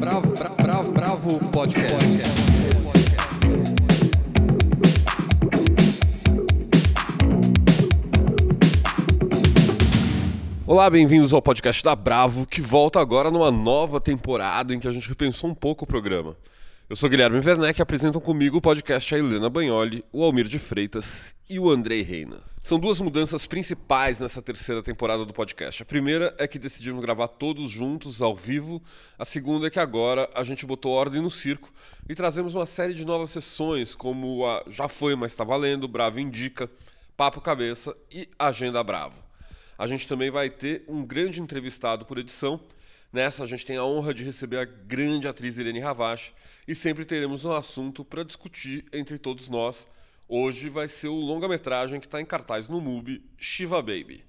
Bravo, bravo, bravo, bravo podcast. Olá, bem-vindos ao podcast da Bravo, que volta agora numa nova temporada em que a gente repensou um pouco o programa. Eu sou Guilherme Werneck e apresentam comigo o podcast a Helena Bagnoli, o Almir de Freitas e o Andrei Reina. São duas mudanças principais nessa terceira temporada do podcast. A primeira é que decidimos gravar todos juntos, ao vivo. A segunda é que agora a gente botou ordem no circo e trazemos uma série de novas sessões, como a Já Foi, Mas Tá Valendo, Bravo Indica, Papo Cabeça e Agenda Bravo. A gente também vai ter um grande entrevistado por edição Nessa, a gente tem a honra de receber a grande atriz Irene Ravache e sempre teremos um assunto para discutir entre todos nós. Hoje vai ser o longa-metragem que está em cartaz no MUBI, Shiva Baby.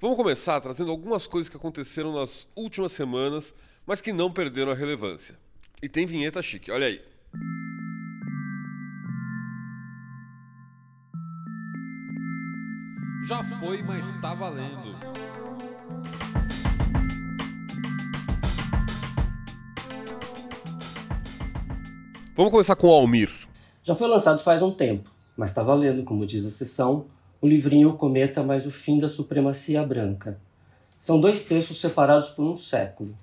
Vamos começar trazendo algumas coisas que aconteceram nas últimas semanas, mas que não perderam a relevância. E tem vinheta chique, olha aí. Já foi, mas está valendo. Vamos começar com o Almir. Já foi lançado faz um tempo, mas está valendo, como diz a sessão, o livrinho O Cometa mais o Fim da Supremacia Branca. São dois textos separados por um século.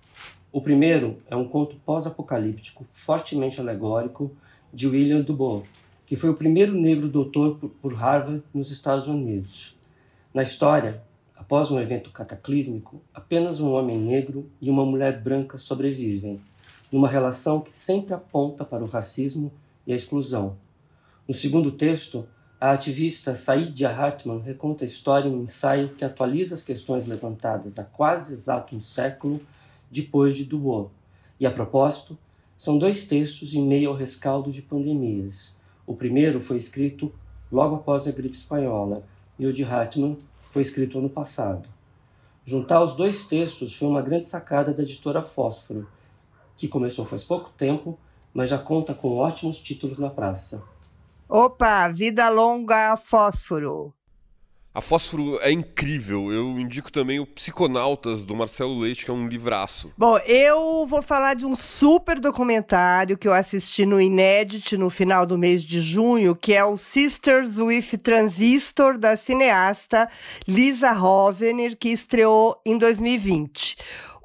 O primeiro é um conto pós-apocalíptico, fortemente alegórico, de William Dubois, que foi o primeiro negro doutor por Harvard nos Estados Unidos. Na história, após um evento cataclísmico, apenas um homem negro e uma mulher branca sobrevivem, numa relação que sempre aponta para o racismo e a exclusão. No segundo texto, a ativista Saidia Hartman reconta a história em um ensaio que atualiza as questões levantadas há quase exato um século depois de Dubois. E a propósito, são dois textos em meio ao rescaldo de pandemias. O primeiro foi escrito logo após a gripe espanhola e o de Hartman foi escrito ano passado. Juntar os dois textos foi uma grande sacada da editora Fósforo, que começou faz pouco tempo, mas já conta com ótimos títulos na praça. Opa, vida longa fósforo. A Fósforo é incrível. Eu indico também o Psiconautas, do Marcelo Leite, que é um livraço. Bom, eu vou falar de um super documentário que eu assisti no Inédit no final do mês de junho, que é o Sisters with Transistor, da cineasta Lisa Rovner, que estreou em 2020.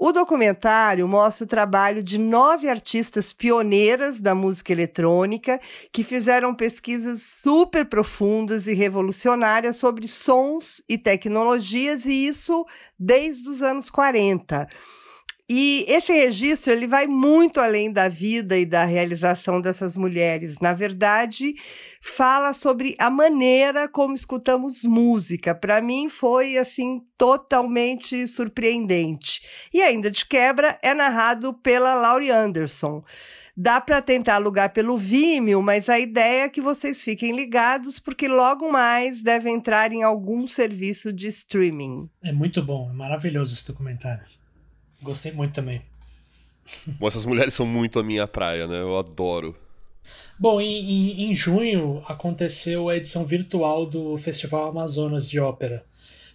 O documentário mostra o trabalho de nove artistas pioneiras da música eletrônica que fizeram pesquisas super profundas e revolucionárias sobre sons e tecnologias, e isso desde os anos 40. E esse registro ele vai muito além da vida e da realização dessas mulheres. Na verdade, fala sobre a maneira como escutamos música. Para mim foi assim totalmente surpreendente. E ainda de quebra é narrado pela Laurie Anderson. Dá para tentar alugar pelo Vimeo, mas a ideia é que vocês fiquem ligados, porque logo mais deve entrar em algum serviço de streaming. É muito bom, é maravilhoso esse documentário. Gostei muito também. Bom, essas mulheres são muito a minha praia, né? Eu adoro. Bom, em, em, em, junho aconteceu a edição virtual do Festival Amazonas de Ópera,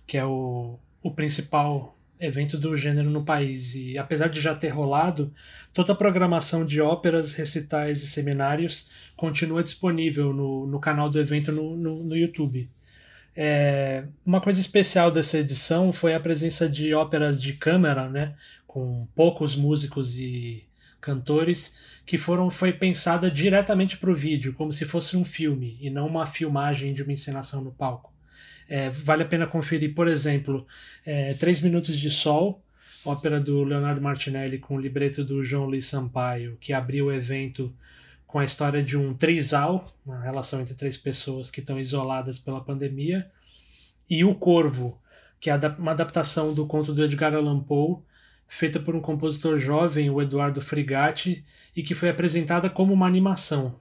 que é o, o principal evento do gênero no país. E apesar de já ter rolado, toda a programação de óperas, recitais e seminários continua disponível no, no canal do evento no, no, no YouTube. É, uma coisa especial dessa edição foi a presença de óperas de câmara, né, com poucos músicos e cantores, que foram foi pensada diretamente para o vídeo, como se fosse um filme e não uma filmagem de uma encenação no palco. É, vale a pena conferir, por exemplo, é, Três Minutos de Sol, ópera do Leonardo Martinelli com o libreto do João Luiz Sampaio, que abriu o evento com a história de um trisal, uma relação entre três pessoas que estão isoladas pela pandemia, e O Corvo, que é uma adaptação do conto do Edgar Allan Poe, feita por um compositor jovem, o Eduardo Frigatti, e que foi apresentada como uma animação,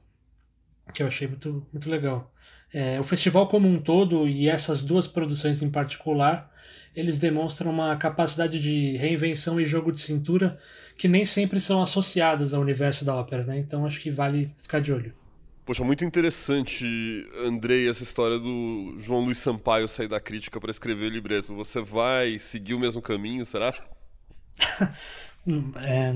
que eu achei muito, muito legal. É, o festival como um todo, e essas duas produções em particular, eles demonstram uma capacidade de reinvenção e jogo de cintura que nem sempre são associadas ao universo da ópera, né? Então acho que vale ficar de olho. Poxa, muito interessante, Andrei, essa história do João Luiz Sampaio sair da crítica para escrever o libreto. Você vai seguir o mesmo caminho, será? é,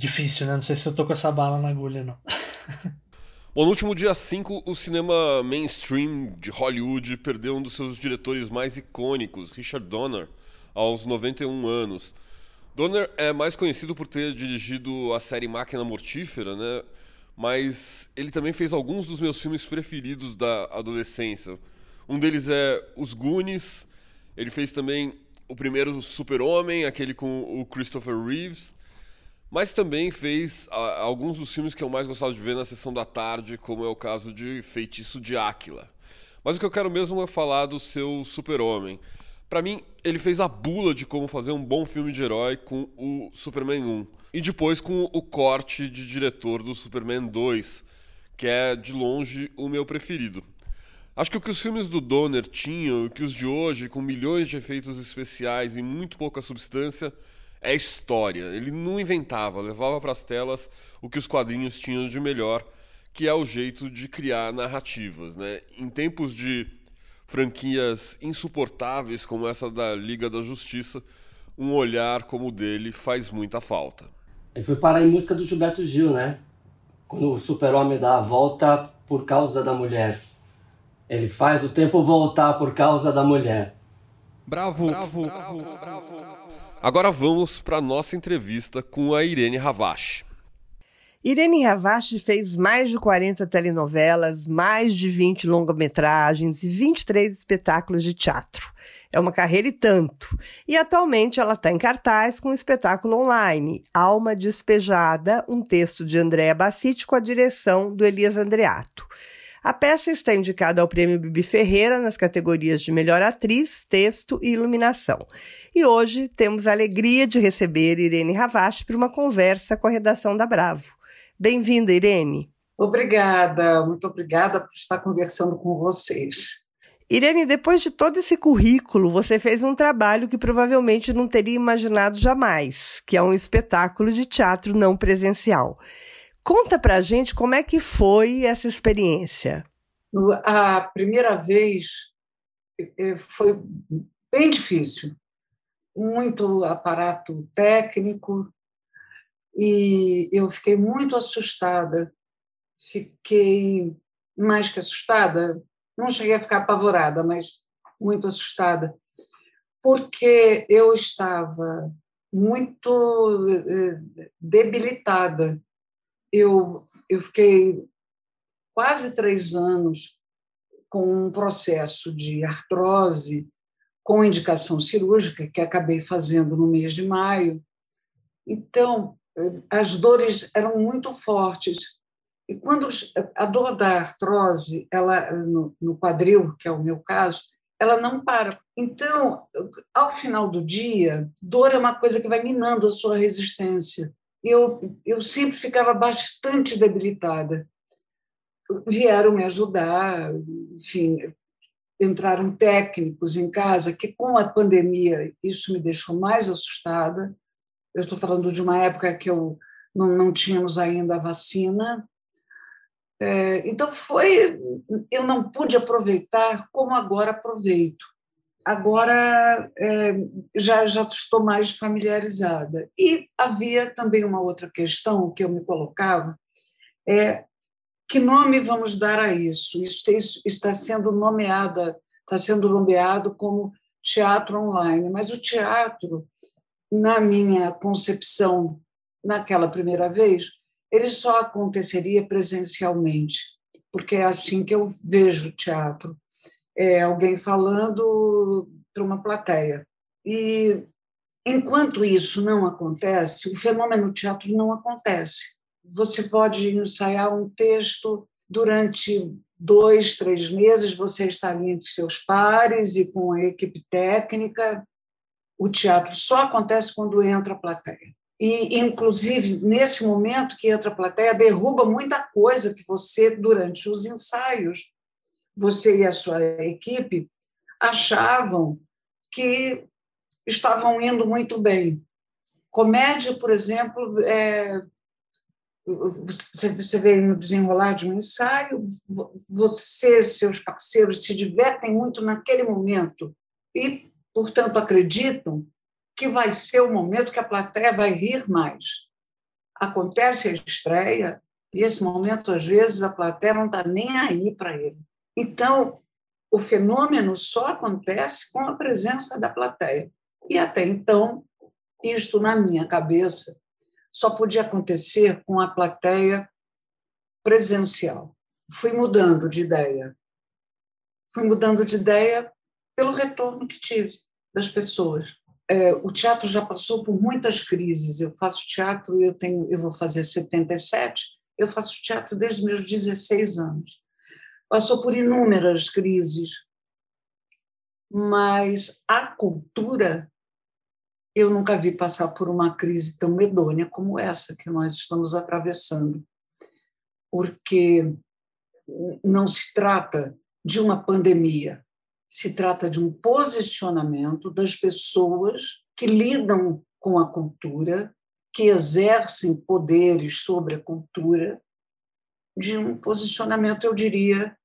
Difícil, né? Não sei se eu tô com essa bala na agulha, não. Bom, no último dia 5, o cinema mainstream de Hollywood perdeu um dos seus diretores mais icônicos, Richard Donner, aos 91 anos. Donner é mais conhecido por ter dirigido a série Máquina Mortífera, né? Mas ele também fez alguns dos meus filmes preferidos da adolescência. Um deles é Os Goonies. Ele fez também o primeiro Super-Homem, aquele com o Christopher Reeves. Mas também fez a, alguns dos filmes que eu mais gostava de ver na sessão da tarde, como é o caso de Feitiço de Áquila. Mas o que eu quero mesmo é falar do seu Super-Homem. Para mim, ele fez a bula de como fazer um bom filme de herói com o Superman 1. E depois com o corte de diretor do Superman 2, que é de longe o meu preferido. Acho que o que os filmes do Donner tinham e que os de hoje, com milhões de efeitos especiais e muito pouca substância, é história. Ele não inventava, levava para as telas o que os quadrinhos tinham de melhor, que é o jeito de criar narrativas. Né? Em tempos de franquias insuportáveis como essa da Liga da Justiça, um olhar como o dele faz muita falta. Ele foi parar em música do Gilberto Gil, né? Quando o super-homem dá a volta por causa da mulher. Ele faz o tempo voltar por causa da mulher. Bravo, bravo, bravo, bravo. bravo. Agora vamos para nossa entrevista com a Irene Ravache. Irene Ravache fez mais de 40 telenovelas, mais de 20 longa-metragens e 23 espetáculos de teatro. É uma carreira e tanto. E atualmente ela está em cartaz com um espetáculo online, Alma Despejada, um texto de Andréa Bassiti com a direção do Elias Andreato. A peça está indicada ao Prêmio Bibi Ferreira nas categorias de Melhor Atriz, Texto e Iluminação. E hoje temos a alegria de receber Irene Ravache para uma conversa com a redação da Bravo. Bem-vinda, Irene. Obrigada, muito obrigada por estar conversando com vocês. Irene, depois de todo esse currículo, você fez um trabalho que provavelmente não teria imaginado jamais, que é um espetáculo de teatro não presencial. Conta pra gente como é que foi essa experiência. A primeira vez foi bem difícil, muito aparato técnico, e eu fiquei muito assustada. Fiquei mais que assustada, não cheguei a ficar apavorada, mas muito assustada, porque eu estava muito eh, debilitada eu, eu fiquei quase três anos com um processo de artrose com indicação cirúrgica, que acabei fazendo no mês de maio. Então, as dores eram muito fortes. E quando a dor da artrose, ela no, no quadril, que é o meu caso, ela não para. Então, ao final do dia, dor é uma coisa que vai minando a sua resistência eu, eu sempre ficava bastante debilitada. Vieram me ajudar, enfim, entraram técnicos em casa, que com a pandemia isso me deixou mais assustada. Eu estou falando de uma época que eu não, não tínhamos ainda a vacina. É, então foi, eu não pude aproveitar como agora aproveito agora é, já, já estou mais familiarizada. E havia também uma outra questão que eu me colocava, é que nome vamos dar a isso? Isso, está sendo nomeada, está sendo nomeado como teatro online, mas o teatro, na minha concepção, naquela primeira vez, ele só aconteceria presencialmente, porque é assim que eu vejo o teatro é, alguém falando para uma plateia. E enquanto isso não acontece, o fenômeno teatro não acontece. Você pode ensaiar um texto durante dois, três meses, você está ali entre seus pares e com a equipe técnica. O teatro só acontece quando entra a plateia. E, inclusive, nesse momento que entra a plateia, derruba muita coisa que você, durante os ensaios, você e a sua equipe achavam que estavam indo muito bem. Comédia, por exemplo, é, você vê no desenrolar de um ensaio, você, seus parceiros se divertem muito naquele momento e, portanto, acreditam que vai ser o momento que a plateia vai rir mais. acontece a estreia e esse momento às vezes a plateia não está nem aí para ele. Então o fenômeno só acontece com a presença da plateia. E até então, isto na minha cabeça só podia acontecer com a plateia presencial. Fui mudando de ideia. Fui mudando de ideia pelo retorno que tive das pessoas. É, o teatro já passou por muitas crises. Eu faço teatro, eu tenho, eu vou fazer 77. Eu faço teatro desde meus 16 anos. Passou por inúmeras crises, mas a cultura eu nunca vi passar por uma crise tão medonha como essa que nós estamos atravessando, porque não se trata de uma pandemia, se trata de um posicionamento das pessoas que lidam com a cultura, que exercem poderes sobre a cultura, de um posicionamento, eu diria,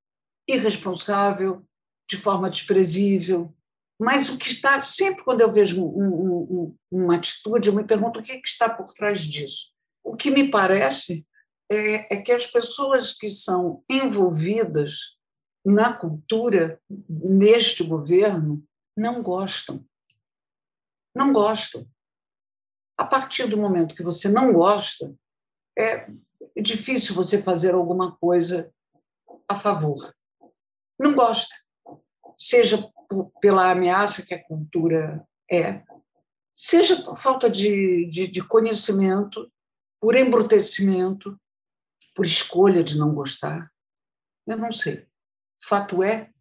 irresponsável, de forma desprezível, mas o que está, sempre quando eu vejo um, um, uma atitude, eu me pergunto o que, é que está por trás disso. O que me parece é, é que as pessoas que são envolvidas na cultura, neste governo, não gostam. Não gostam. A partir do momento que você não gosta, é difícil você fazer alguma coisa a favor. Não gosta. Seja pela ameaça que a cultura é, seja por falta de, de, de conhecimento, por embrutecimento, por escolha de não gostar. Eu não sei. Fato é,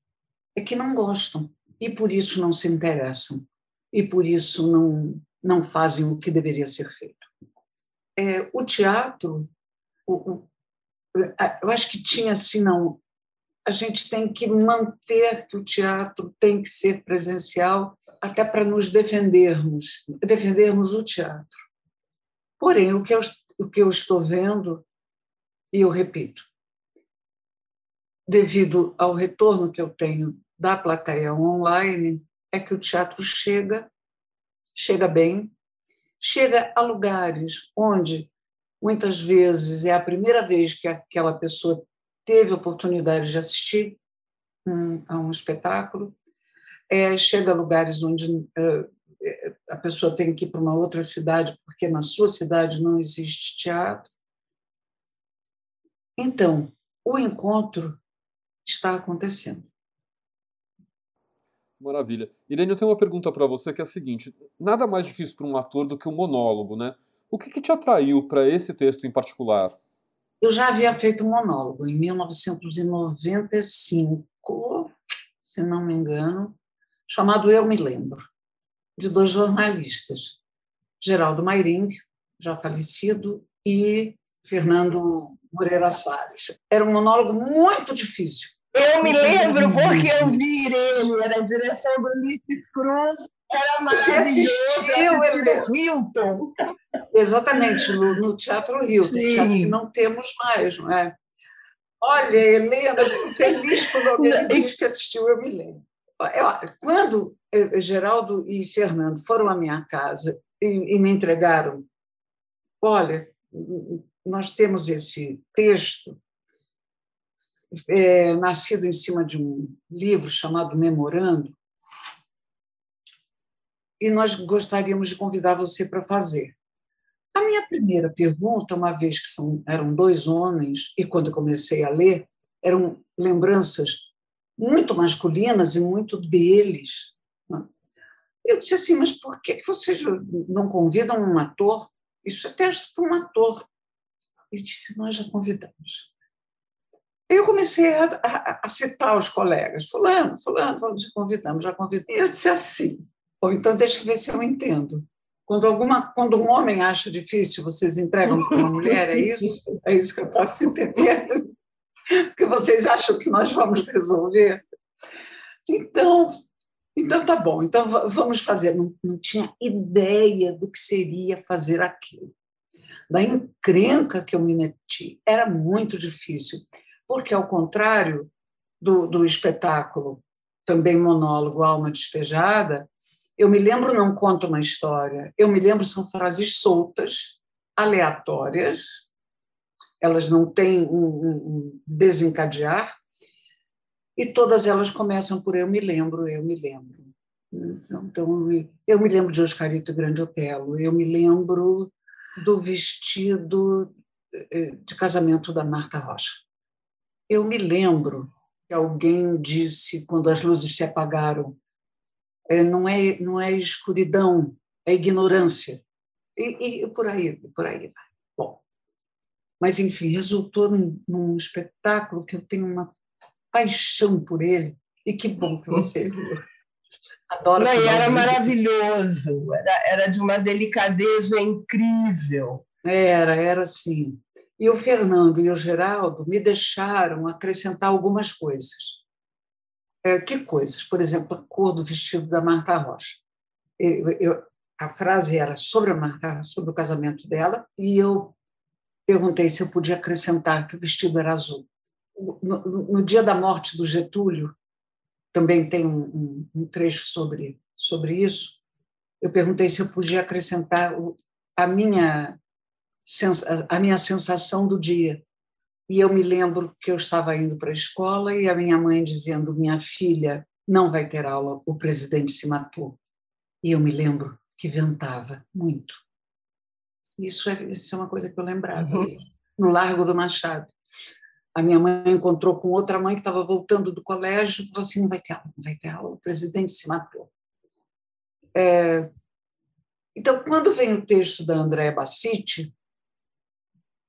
é que não gostam e por isso não se interessam e por isso não, não fazem o que deveria ser feito. É, o teatro, o, o, eu acho que tinha assim, não, a gente tem que manter que o teatro tem que ser presencial, até para nos defendermos, defendermos o teatro. Porém, o que eu, o que eu estou vendo, e eu repito, devido ao retorno que eu tenho da plateia online, é que o teatro chega, chega bem, chega a lugares onde muitas vezes é a primeira vez que aquela pessoa teve oportunidade de assistir a um espetáculo, é, chega a lugares onde uh, a pessoa tem que ir para uma outra cidade porque na sua cidade não existe teatro. Então, o encontro está acontecendo. Maravilha. Irene, eu tenho uma pergunta para você que é a seguinte: nada mais difícil para um ator do que um monólogo, né? O que, que te atraiu para esse texto em particular? Eu já havia feito um monólogo em 1995, se não me engano, chamado Eu Me Lembro, de dois jornalistas, Geraldo Mairing, já falecido, e Fernando Moreira Salles. Era um monólogo muito difícil. Eu me lembro porque eu vi ele, era a direção do Ulisses Cruz, era maravilhoso. Assistiu, Hilton. Exatamente, no, no Teatro Hilton, teatro que não temos mais, não é? Olha, Helena, feliz quando alguém diz que assistiu, eu me lembro. Quando Geraldo e Fernando foram à minha casa e, e me entregaram, olha, nós temos esse texto é, nascido em cima de um livro chamado Memorando, e nós gostaríamos de convidar você para fazer. A minha primeira pergunta, uma vez que são, eram dois homens, e quando comecei a ler, eram lembranças muito masculinas e muito deles. Né? Eu disse assim, mas por que vocês não convidam um ator? Isso é texto para um ator. Ele disse, nós já convidamos. Eu comecei a, a, a citar os colegas, fulano, fulano, fulano, já convidamos, já convidamos. E eu disse assim, ou então, deixa eu ver se eu entendo. Quando, alguma, quando um homem acha difícil, vocês entregam para uma mulher, é isso? É isso que eu posso entender? Porque vocês acham que nós vamos resolver? Então, então tá bom, então vamos fazer. Não, não tinha ideia do que seria fazer aquilo. Da encrenca que eu me meti. Era muito difícil, porque, ao contrário do, do espetáculo, também monólogo Alma Despejada, eu me lembro, não conto uma história, eu me lembro, são frases soltas, aleatórias, elas não têm um, desencadear, e todas elas começam por eu me lembro, eu me lembro. Então, eu me lembro de Oscarito Grande Otelo, eu me lembro do vestido eh, de casamento da Marta Rocha. Eu me lembro que alguém disse, quando as luzes se apagaram, é, não é não é escuridão, é ignorância. E, e por aí, por aí vai. Bom, mas enfim, resultou num, num espetáculo que eu tenho uma paixão por ele e que bom que você viu. Adoro. Não, era maravilhoso, era, era de uma delicadeza incrível. Era, era assim. E o Fernando e o Geraldo me deixaram acrescentar algumas coisas. É, que coisas? Por exemplo, a cor do vestido da Marta Rocha. Eu, eu, a frase era sobre a Marta, sobre o casamento dela, e eu perguntei se eu podia acrescentar que o vestido era azul. No, no dia da morte do Getúlio, também tem um, um, um trecho sobre, sobre isso. Eu perguntei se eu podia acrescentar a minha, a minha sensação do dia. E eu me lembro que eu estava indo para a escola e a minha mãe dizendo: Minha filha não vai ter aula, o presidente se matou. E eu me lembro que ventava muito. Isso é, isso é uma coisa que eu lembrava, uhum. no Largo do Machado a minha mãe encontrou com outra mãe que estava voltando do colégio e falou assim: não vai ter aula, não vai ter aula, o presidente se matou. É... Então, quando vem o texto da Andréa Bassiti,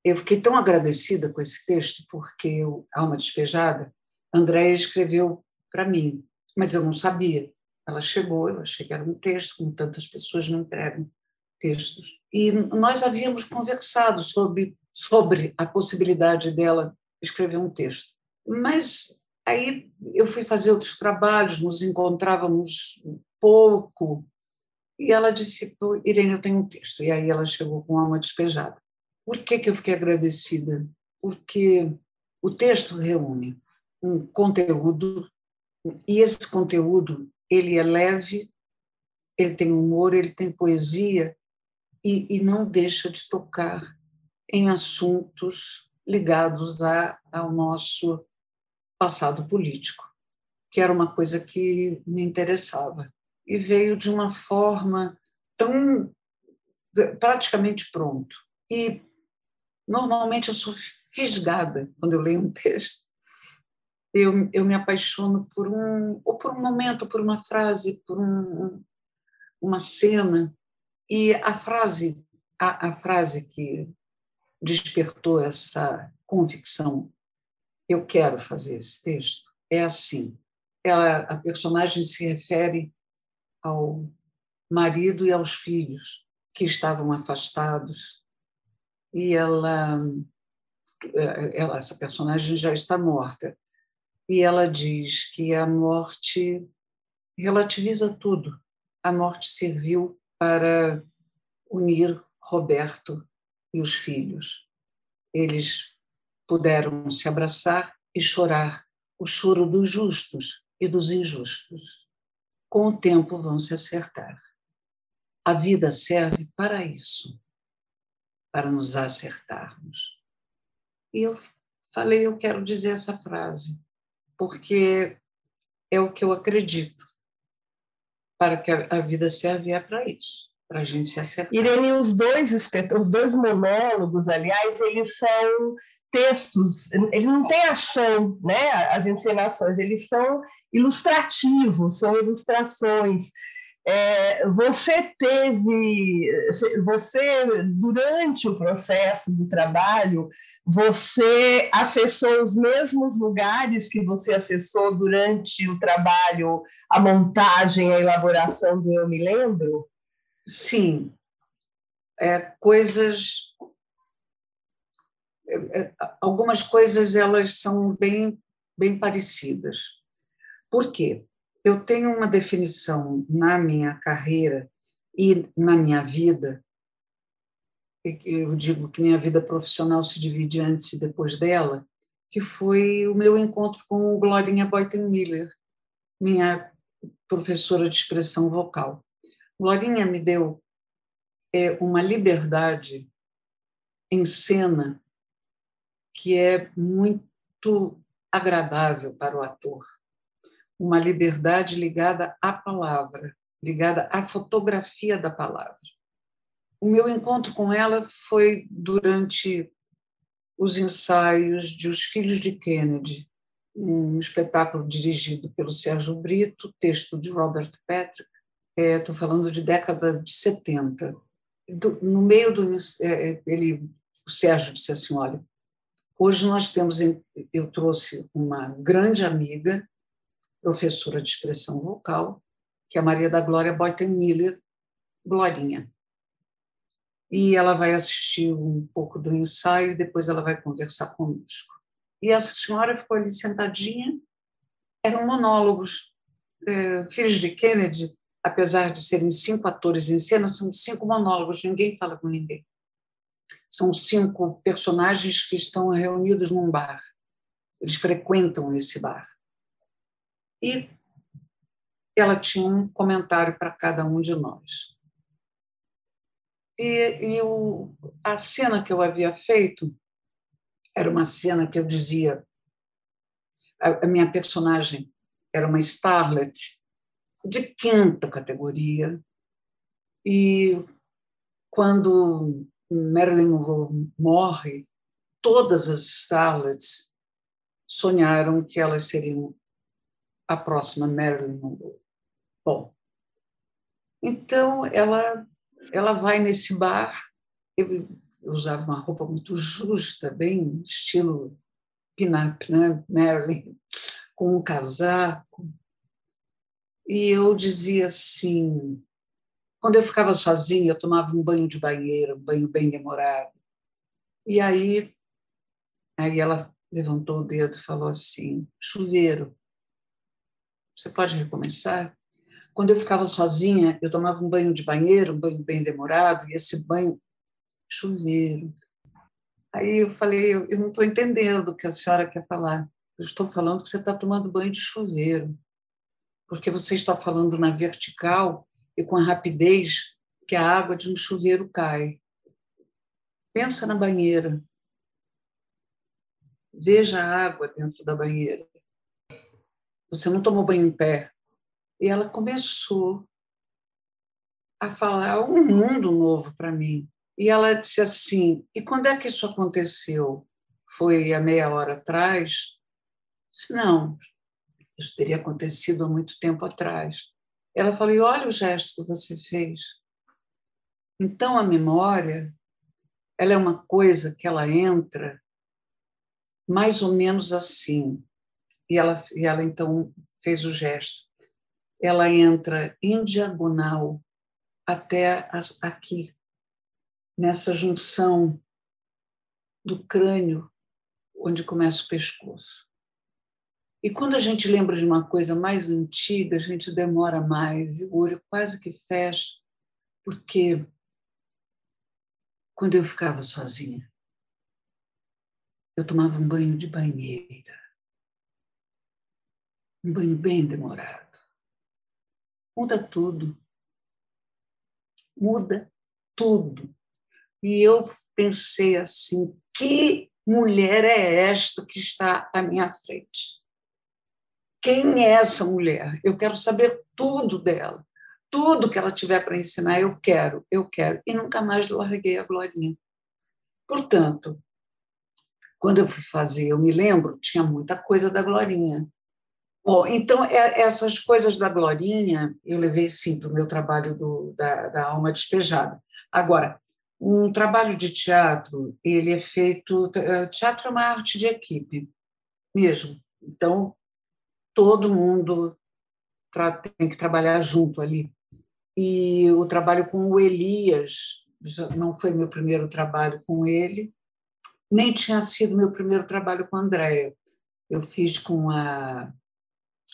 eu fiquei tão agradecida com esse texto, porque o Alma Despejada, Andréa escreveu para mim, mas eu não sabia. Ela chegou, eu achei que era um texto, como tantas pessoas não entregam textos. E nós havíamos conversado sobre, sobre a possibilidade dela escrever um texto. Mas aí eu fui fazer outros trabalhos, nos encontrávamos pouco, e ela disse: Irene, eu tenho um texto. E aí ela chegou com alma despejada. Por que, que eu fiquei agradecida? Porque o texto reúne um conteúdo, e esse conteúdo ele é leve, ele tem humor, ele tem poesia, e, e não deixa de tocar em assuntos ligados a, ao nosso passado político, que era uma coisa que me interessava. E veio de uma forma tão praticamente pronto. E normalmente eu sou fisgada quando eu leio um texto. Eu, eu me apaixono por um ou por um momento, por uma frase, por um, uma cena. E a frase, a, a frase que despertou essa convicção. Eu quero fazer esse texto. É assim. Ela, a personagem se refere ao marido e aos filhos que estavam afastados e ela, ela essa personagem já está morta e ela diz que a morte relativiza tudo. A morte serviu para unir Roberto e os filhos. Eles puderam se abraçar e chorar o choro dos justos e dos injustos. Com o tempo vão se acertar. A vida serve para isso, para nos acertarmos. E eu falei, eu quero dizer essa frase, porque é o que eu acredito. Para que a vida serve é para isso para a gente se acertar. Irene, os dois, os dois monólogos, aliás, eles são textos, ele não tem ação, né, as encenações, eles são ilustrativos, são ilustrações. É, você teve, você, durante o processo do trabalho, você acessou os mesmos lugares que você acessou durante o trabalho, a montagem, a elaboração do Eu Me Lembro? Sim, é, coisas. É, é, algumas coisas elas são bem, bem parecidas. Por quê? Eu tenho uma definição na minha carreira e na minha vida. Eu digo que minha vida profissional se divide antes e depois dela, que foi o meu encontro com Glorinha Boyton Miller, minha professora de expressão vocal. Glorinha me deu é, uma liberdade em cena que é muito agradável para o ator. Uma liberdade ligada à palavra, ligada à fotografia da palavra. O meu encontro com ela foi durante os ensaios de Os Filhos de Kennedy, um espetáculo dirigido pelo Sérgio Brito, texto de Robert Patrick. Estou é, falando de década de 70. Do, no meio do é, ele, o Sérgio disse assim, olha, hoje nós temos, eu trouxe uma grande amiga, professora de expressão vocal, que é a Maria da Glória Boyten Miller, Glorinha e ela vai assistir um pouco do ensaio e depois ela vai conversar conosco. E essa senhora ficou ali sentadinha, eram monólogos. É, Filhos de Kennedy, apesar de serem cinco atores em cena, são cinco monólogos, ninguém fala com ninguém. São cinco personagens que estão reunidos num bar. Eles frequentam esse bar. E ela tinha um comentário para cada um de nós. E, e o, a cena que eu havia feito era uma cena que eu dizia. A, a minha personagem era uma starlet de quinta categoria. E quando Marilyn Monroe morre, todas as starlets sonharam que elas seriam a próxima Marilyn Monroe. Bom, então ela ela vai nesse bar. Eu usava uma roupa muito justa, bem estilo pin-up, né? Marilyn, com um casaco. E eu dizia assim: quando eu ficava sozinha, eu tomava um banho de banheiro, um banho bem demorado. E aí, aí ela levantou o dedo e falou assim: chuveiro, você pode recomeçar? Quando eu ficava sozinha, eu tomava um banho de banheiro, um banho bem demorado, e esse banho, chuveiro. Aí eu falei, eu não estou entendendo o que a senhora quer falar. Eu estou falando que você está tomando banho de chuveiro, porque você está falando na vertical e com a rapidez que a água de um chuveiro cai. Pensa na banheira. Veja a água dentro da banheira. Você não tomou banho em pé, e ela começou a falar um mundo novo para mim. E ela disse assim: E quando é que isso aconteceu? Foi há meia hora atrás? Disse, Não, isso teria acontecido há muito tempo atrás. Ela falou: e Olha o gesto que você fez. Então, a memória ela é uma coisa que ela entra mais ou menos assim. E ela, e ela então fez o gesto ela entra em diagonal até aqui, nessa junção do crânio, onde começa o pescoço. E quando a gente lembra de uma coisa mais antiga, a gente demora mais, e o olho quase que fecha, porque quando eu ficava sozinha, eu tomava um banho de banheira, um banho bem demorado muda tudo. Muda tudo. E eu pensei assim: que mulher é esta que está à minha frente? Quem é essa mulher? Eu quero saber tudo dela. Tudo que ela tiver para ensinar, eu quero, eu quero. E nunca mais larguei a Glorinha. Portanto, quando eu fui fazer, eu me lembro, tinha muita coisa da Glorinha. Bom, então, é, essas coisas da Glorinha, eu levei, sim, para o meu trabalho do, da, da alma despejada. Agora, um trabalho de teatro, ele é feito... Eh, teatro é uma arte de equipe, mesmo. Então, todo mundo tem que trabalhar junto ali. E o trabalho com o Elias, não foi meu primeiro trabalho com ele, nem tinha sido meu primeiro trabalho com a Andréia. Eu fiz com a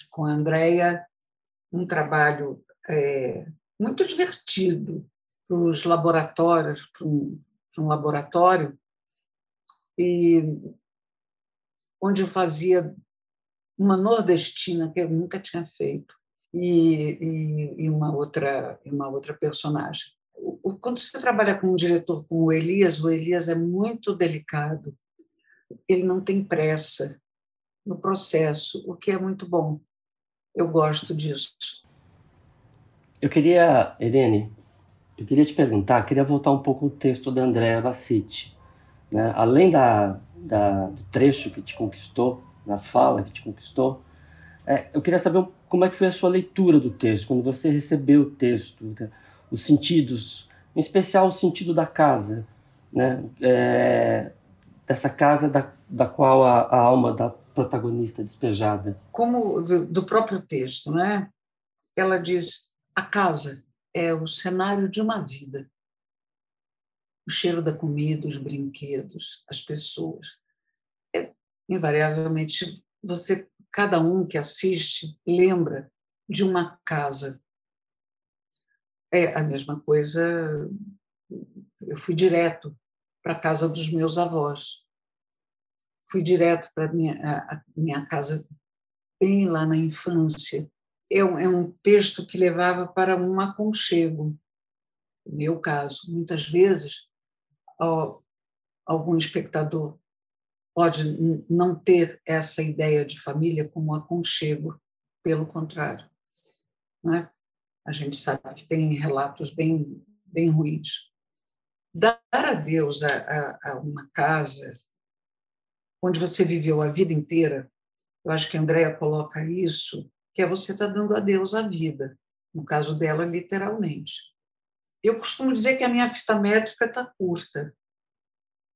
com a Andrea um trabalho é, muito divertido para os laboratórios, para um, para um laboratório, e onde eu fazia uma nordestina que eu nunca tinha feito e, e, e uma outra uma outra personagem. Quando você trabalha com um diretor como o Elias, o Elias é muito delicado. Ele não tem pressa no processo, o que é muito bom. Eu gosto disso. Eu queria, Irene, eu queria te perguntar, queria voltar um pouco o texto da Andrea Bassiti. Né? Além da, da, do trecho que te conquistou, da fala que te conquistou, é, eu queria saber como é que foi a sua leitura do texto, quando você recebeu o texto, né? os sentidos, em especial o sentido da casa, né? É, dessa casa da, da qual a, a, alma da protagonista despejada. Como do, do próprio texto, né? Ela diz: a casa é o cenário de uma vida. O cheiro da comida, os brinquedos, as pessoas. É, invariavelmente, você, cada um que assiste, lembra de uma casa é a mesma coisa. Eu fui direto para a casa dos meus avós. Fui direto para minha a minha casa bem lá na infância. É um, é um texto que levava para um aconchego. No meu caso, muitas vezes algum espectador pode não ter essa ideia de família como aconchego, pelo contrário. Né? a gente sabe que tem relatos bem, bem ruins. Dar a Deus a, a, a uma casa onde você viveu a vida inteira, eu acho que a Andrea coloca isso, que é você estar tá dando a Deus a vida, no caso dela, literalmente. Eu costumo dizer que a minha fita métrica está curta.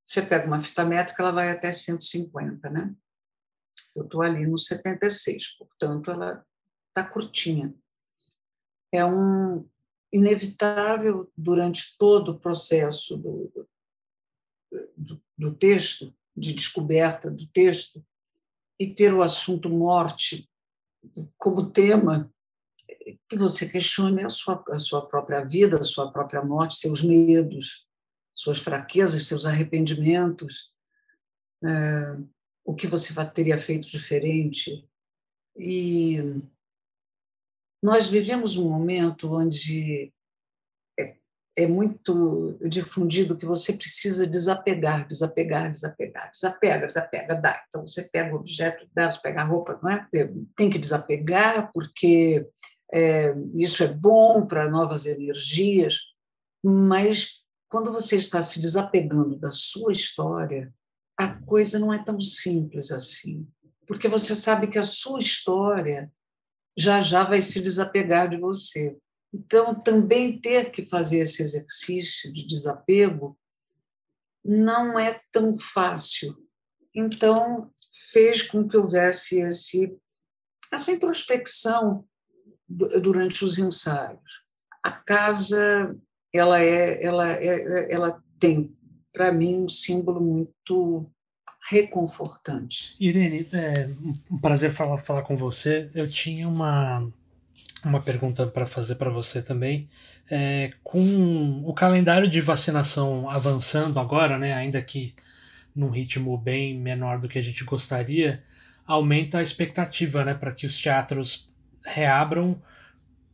Você pega uma fita métrica, ela vai até 150, né? Eu estou ali no 76, portanto, ela está curtinha é um inevitável durante todo o processo do, do, do texto, de descoberta do texto, e ter o assunto morte como tema, que você questione a sua, a sua própria vida, a sua própria morte, seus medos, suas fraquezas, seus arrependimentos, é, o que você teria feito diferente. E nós vivemos um momento onde é, muito difundido que você precisa desapegar, desapegar, desapegar, desapega, desapega, dá. Então você pega o objeto, dá, você pega a roupa, não é? Tem que desapegar porque é, isso é bom para novas energias, mas quando você está se desapegando da sua história, a coisa não é tão simples assim, porque você sabe que a sua história já já vai se desapegar de você. Então, também ter que fazer esse exercício de desapego não é tão fácil. Então, fez com que houvesse esse, essa introspecção durante os ensaios. A casa, ela é, ela é, ela tem para mim um símbolo muito reconfortante. Irene, é um prazer falar, falar com você. Eu tinha uma, uma pergunta para fazer para você também. É, com o calendário de vacinação avançando agora, né, ainda que num ritmo bem menor do que a gente gostaria, aumenta a expectativa né, para que os teatros reabram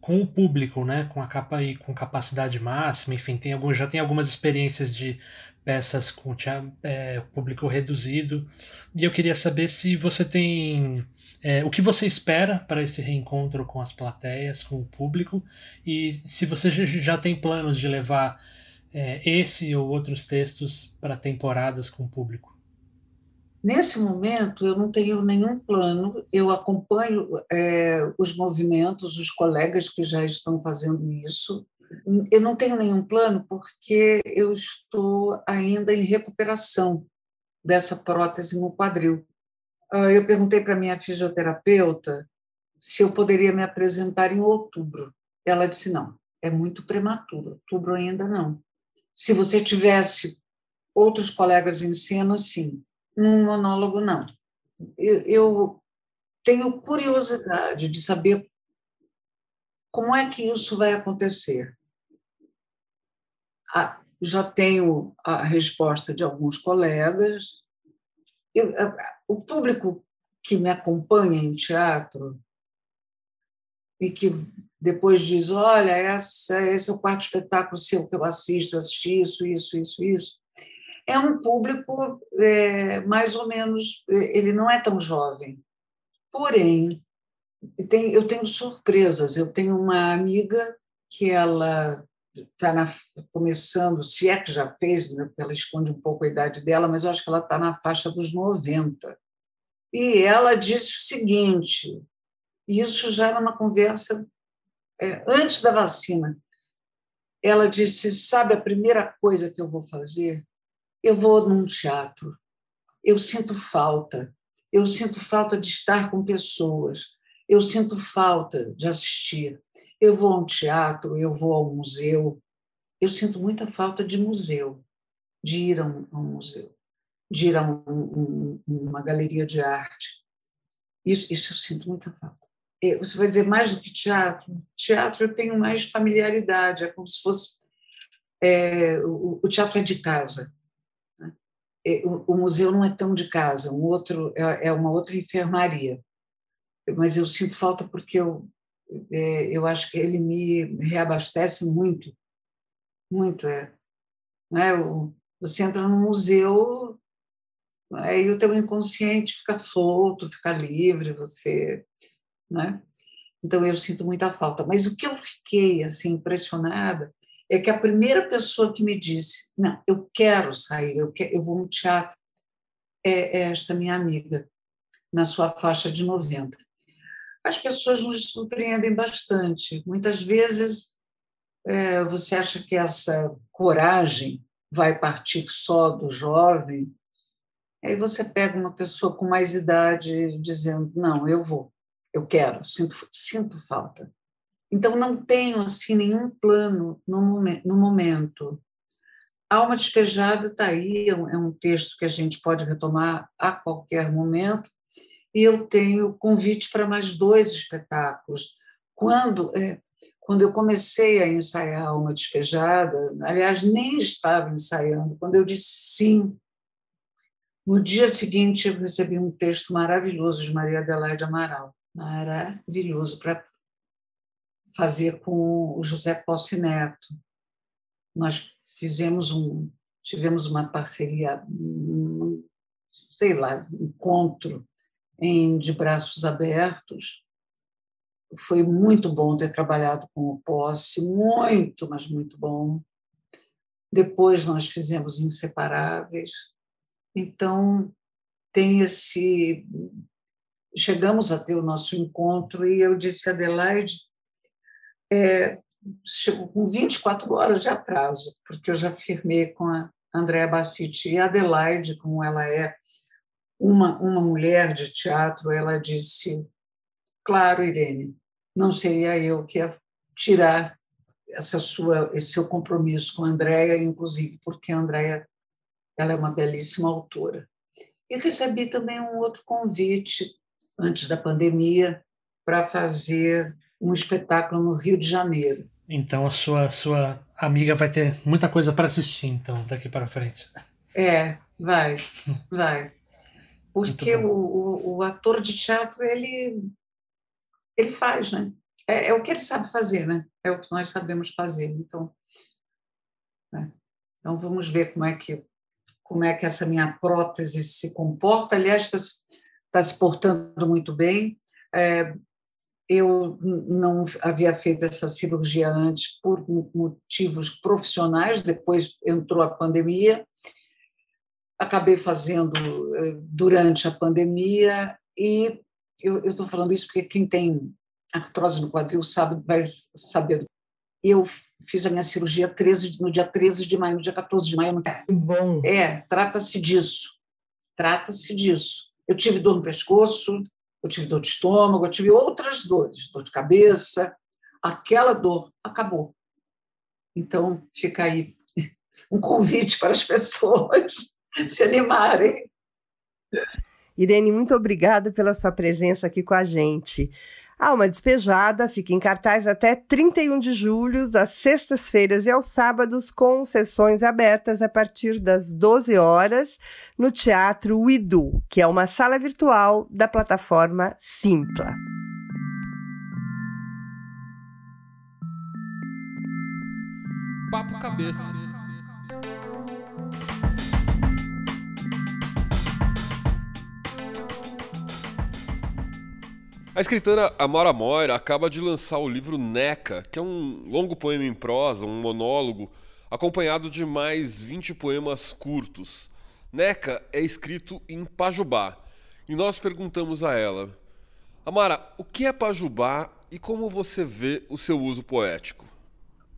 com o público, né, com a capa com capacidade máxima, enfim, tem algum, já tem algumas experiências de peças com é, público reduzido. E eu queria saber se você tem. É, o que você espera para esse reencontro com as plateias, com o público, e se você já tem planos de levar é, esse ou outros textos para temporadas com o público. Nesse momento, eu não tenho nenhum plano, eu acompanho é, os movimentos, os colegas que já estão fazendo isso, eu não tenho nenhum plano porque eu estou ainda em recuperação dessa prótese no quadril. Ah, eu perguntei para minha fisioterapeuta se eu poderia me apresentar em outubro. Ela disse: não, é muito prematuro, outubro ainda não. Se você tivesse outros colegas em cena, sim. Num monólogo, não. Eu, eu tenho curiosidade de saber como é que isso vai acontecer já tenho a resposta de alguns colegas. Eu, o público que me acompanha em teatro e que depois diz: Olha, essa, esse é o quarto espetáculo seu que eu assisto, eu assisti isso, isso, isso, isso. É um público é, mais ou menos, é, ele não é tão jovem. Porém, tem, eu tenho surpresas. Eu tenho uma amiga que ela está começando, se é que já fez, né, ela esconde um pouco a idade dela, mas eu acho que ela está na faixa dos 90. E ela disse o seguinte, isso já numa conversa é, antes da vacina, ela disse: Sabe a primeira coisa que eu vou fazer? Eu vou num teatro. Eu sinto falta. Eu sinto falta de estar com pessoas. Eu sinto falta de assistir. Eu vou a um teatro, eu vou ao museu. Eu sinto muita falta de museu, de ir a um, a um museu, de ir a um, um, uma galeria de arte. Isso, isso eu sinto muita falta. Você vai dizer mais do que teatro. Teatro eu tenho mais familiaridade, é como se fosse. É, o, o, teatro é de casa. Né? O, museu não é tão de casa, um outro é, é, uma outra enfermaria. Mas eu sinto falta porque eu, eu acho que ele me reabastece muito. Muito, é. Né? Você entra no museu, aí o teu inconsciente fica solto, fica livre, você né? Então eu sinto muita falta. Mas o que eu fiquei assim impressionada é que a primeira pessoa que me disse, não, eu quero sair, eu, quero, eu vou no teatro, é, é esta minha amiga, na sua faixa de 90. As pessoas nos surpreendem bastante. Muitas vezes é, você acha que essa coragem vai partir só do jovem, aí você pega uma pessoa com mais idade dizendo: não, eu vou eu quero, sinto, sinto falta. Então, não tenho assim nenhum plano no, momen no momento. Alma Despejada está aí, é, é um texto que a gente pode retomar a qualquer momento, e eu tenho convite para mais dois espetáculos. Quando, é, quando eu comecei a ensaiar Alma Despejada, aliás, nem estava ensaiando, quando eu disse sim, no dia seguinte eu recebi um texto maravilhoso de Maria Adelaide Amaral maravilhoso para fazer com o José Posse Neto. Nós fizemos um, tivemos uma parceria, sei lá, encontro em de braços abertos. Foi muito bom ter trabalhado com o Posse, muito, mas muito bom. Depois nós fizemos Inseparáveis. Então, tem esse chegamos a ter o nosso encontro e eu disse a Adelaide, é, chegou com 24 horas de atraso, porque eu já firmei com a Andréa Bassiti e a Adelaide, como ela é uma, uma mulher de teatro, ela disse, claro, Irene, não seria eu que ia tirar essa sua, esse seu compromisso com a Andréa, inclusive porque a Andréa ela é uma belíssima autora. E recebi também um outro convite antes da pandemia, para fazer um espetáculo no Rio de Janeiro. Então a sua sua amiga vai ter muita coisa para assistir então daqui para frente. É, vai, vai. Porque o, o, o, ator de teatro ele ele faz, né? É, é, o que ele sabe fazer, né? É o que nós sabemos fazer. Então, né? então vamos ver como é que como é que essa minha prótese se comporta. Aliás, está está se portando muito bem. É, eu não havia feito essa cirurgia antes por motivos profissionais, depois entrou a pandemia. Acabei fazendo é, durante a pandemia e eu estou falando isso porque quem tem artrose no quadril sabe, vai saber. Eu fiz a minha cirurgia 13, no dia 13 de maio, no dia 14 de maio. Bom. É, trata-se disso. Trata-se disso. Eu tive dor no pescoço, eu tive dor de estômago, eu tive outras dores, dor de cabeça. Aquela dor acabou. Então, fica aí um convite para as pessoas se animarem. Irene, muito obrigada pela sua presença aqui com a gente. Alma Despejada fica em cartaz até 31 de julho, às sextas-feiras e aos sábados, com sessões abertas a partir das 12 horas no Teatro Uidu, que é uma sala virtual da plataforma Simpla. Papo Cabeça. A escritora Amora Moira acaba de lançar o livro Neca, que é um longo poema em prosa, um monólogo, acompanhado de mais 20 poemas curtos. Neca é escrito em Pajubá, e nós perguntamos a ela: Amara, o que é Pajubá e como você vê o seu uso poético?